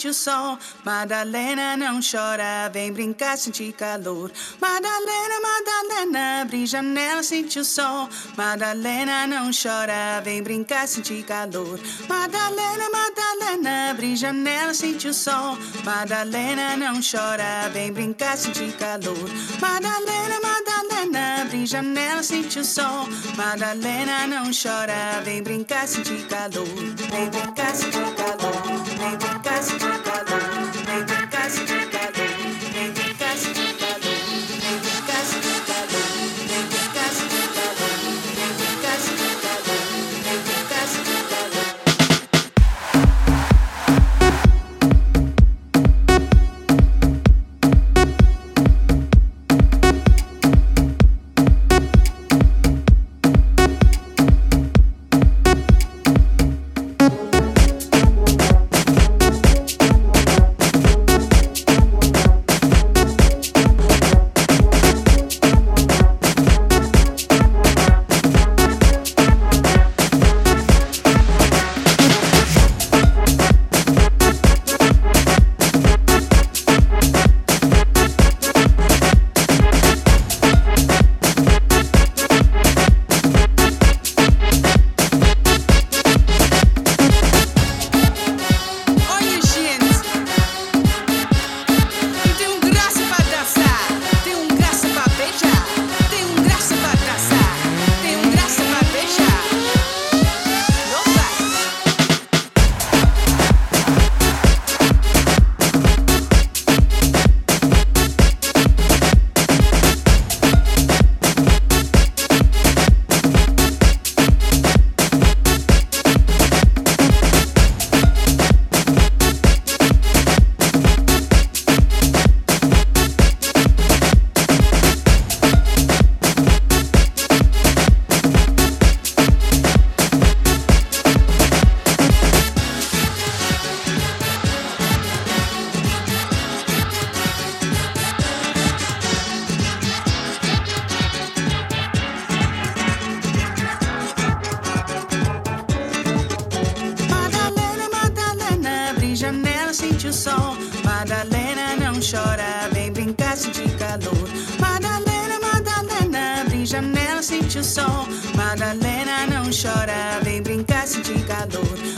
sente o sol. Madalena, não chora, vem brincar, sente calor. Madalena, Madalena, abre janela, sente o sol. Madalena, não chora, vem brincar, sente calor. Madalena, Madalena, abre janela, sente o sol. Madalena, não chora, vem brincar, sente calor. Madalena, Madalena, abre janela, sente o sol. Madalena, não chora, vem brincar, sente calor. Vem brincar, sente calor. Vem brincar, sente calor.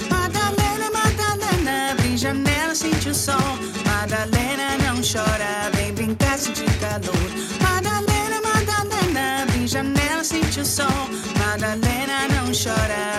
Madalena, Madalena, abre janela, sente o sol. Madalena, não chora, vem brincar, sente calor. Madalena, Madalena, abre janela, sente o sol. Madalena, não chora,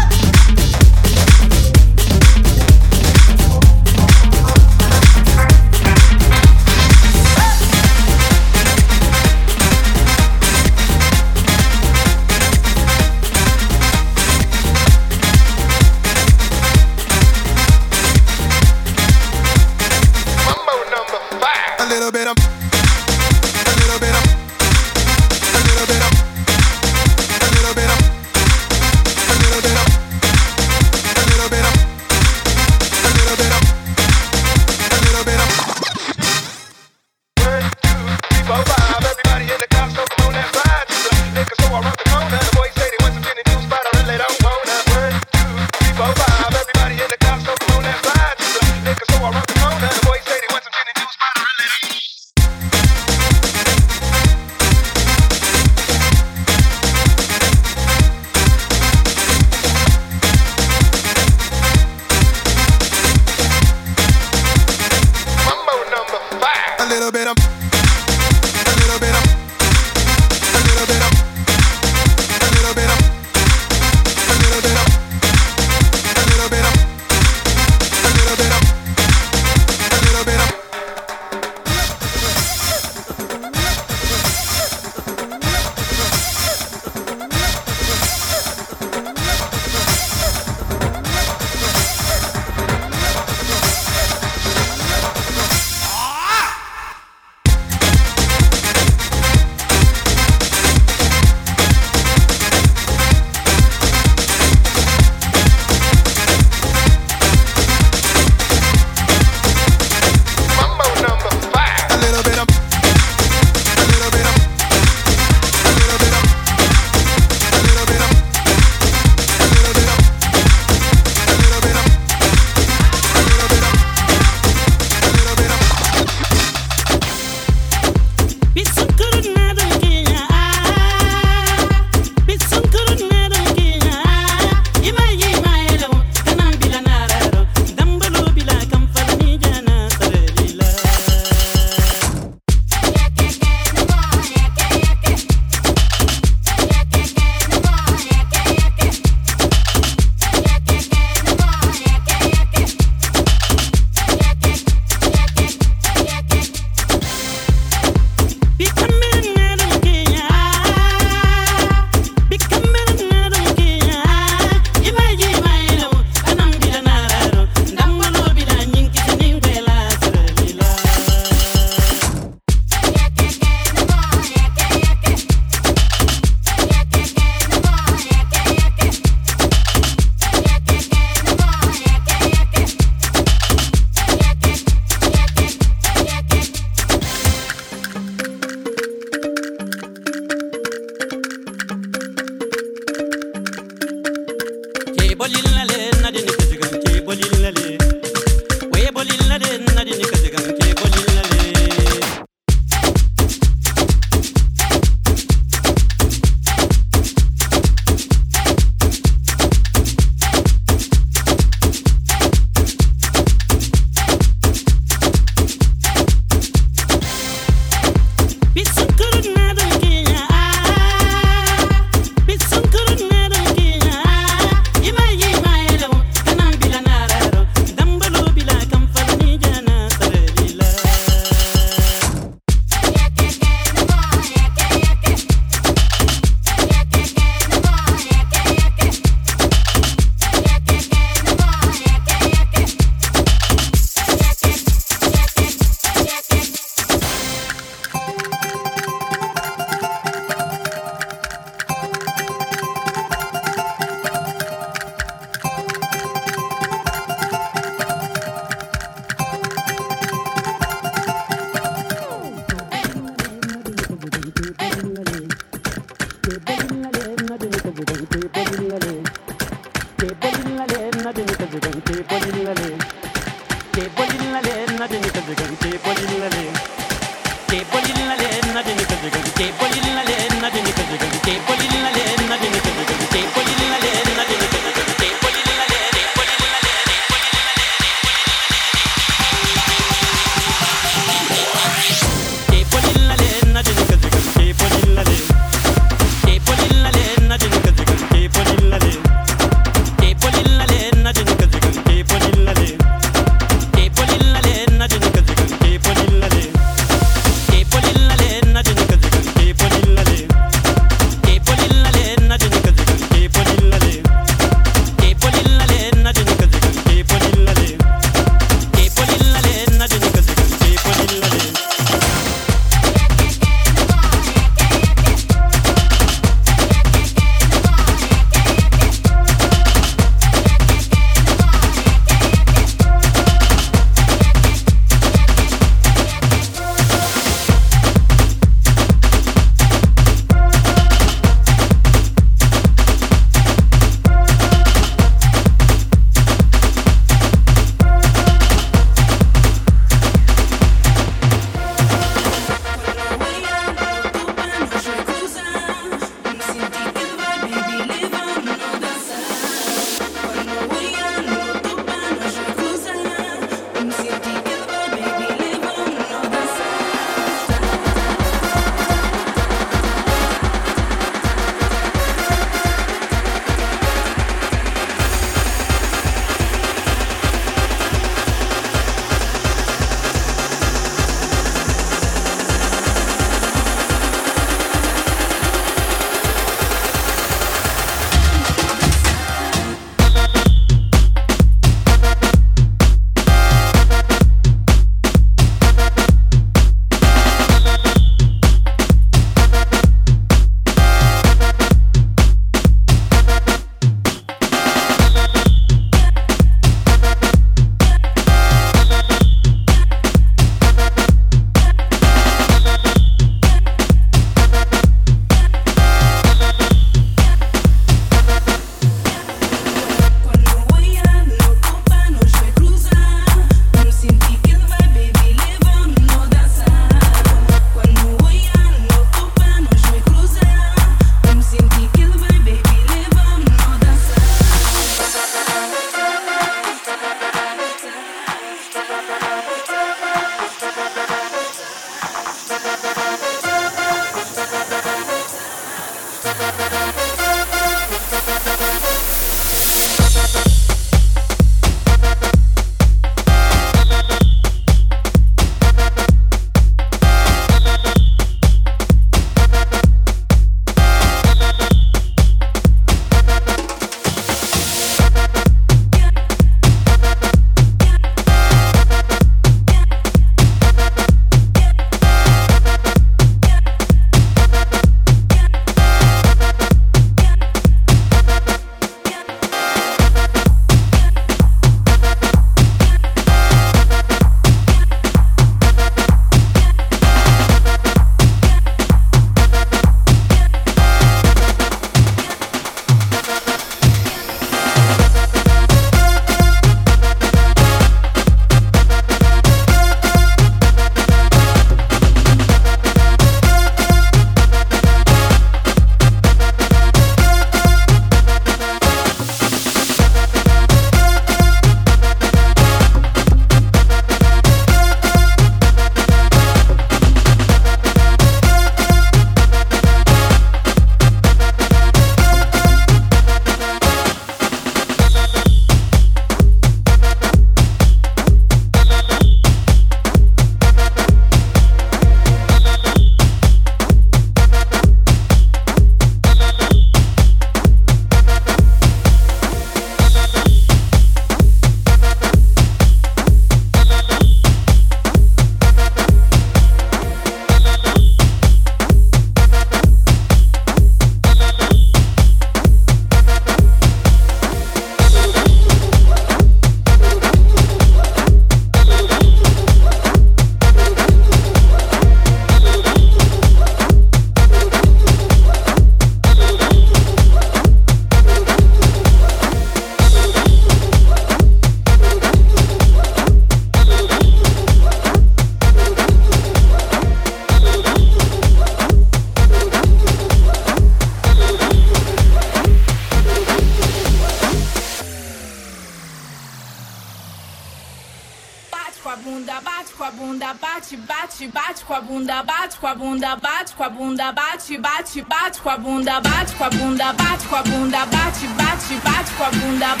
bunda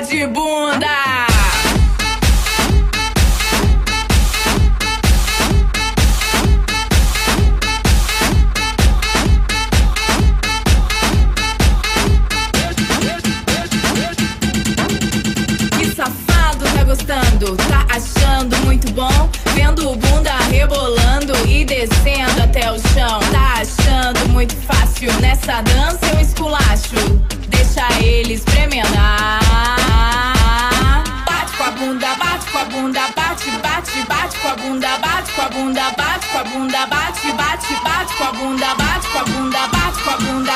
de bunda. com a bunda, bate com a bunda, bate com a bunda.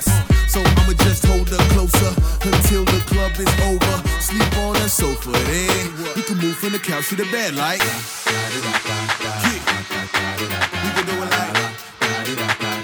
us. So I'ma just hold her closer until the club is over. Sleep on the sofa, then you can move from the couch to the bed like. Yeah. We can do it like.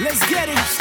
Let's get it.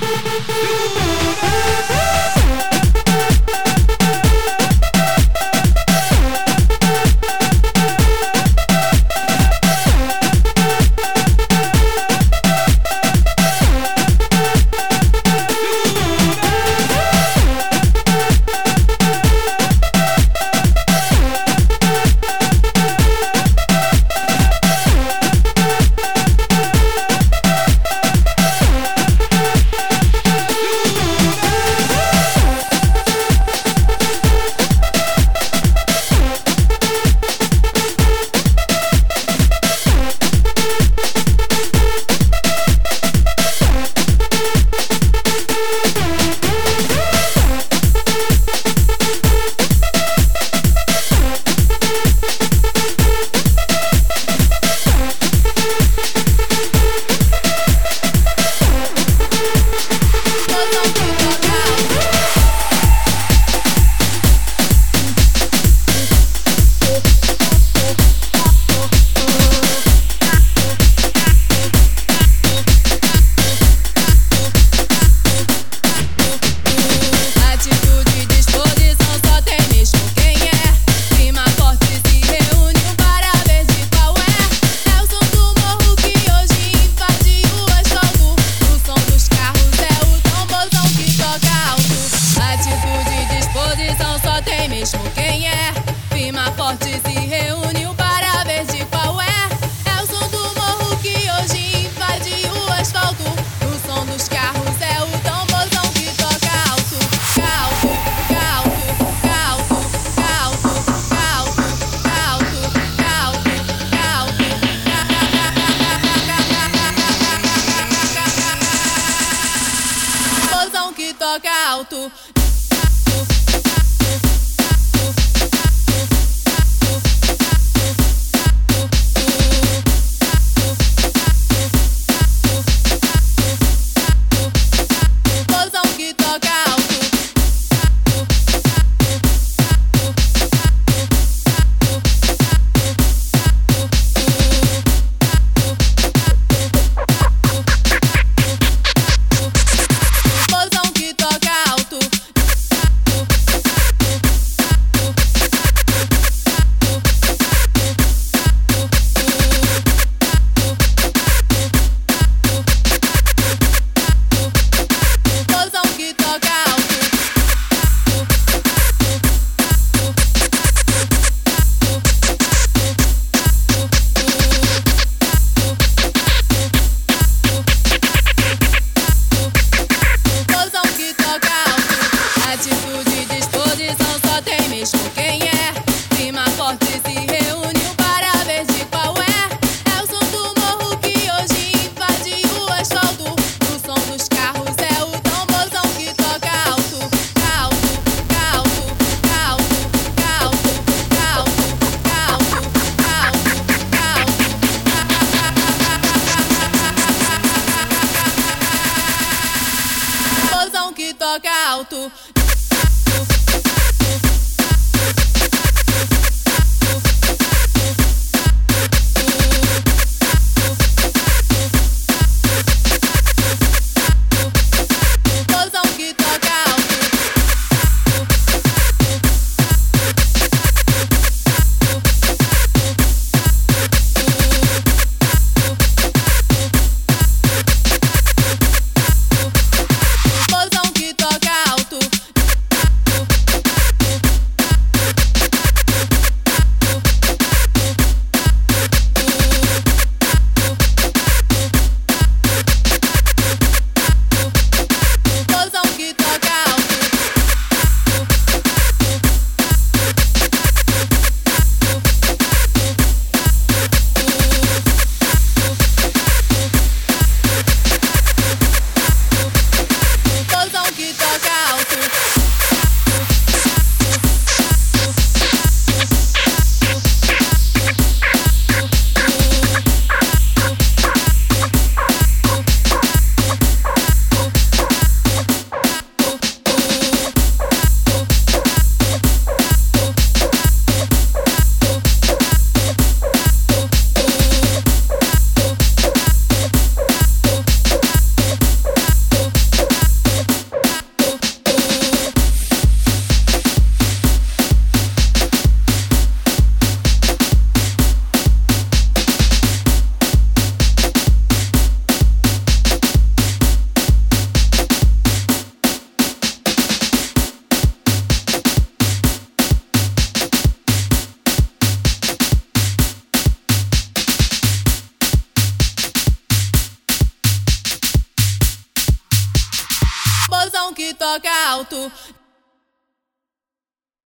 You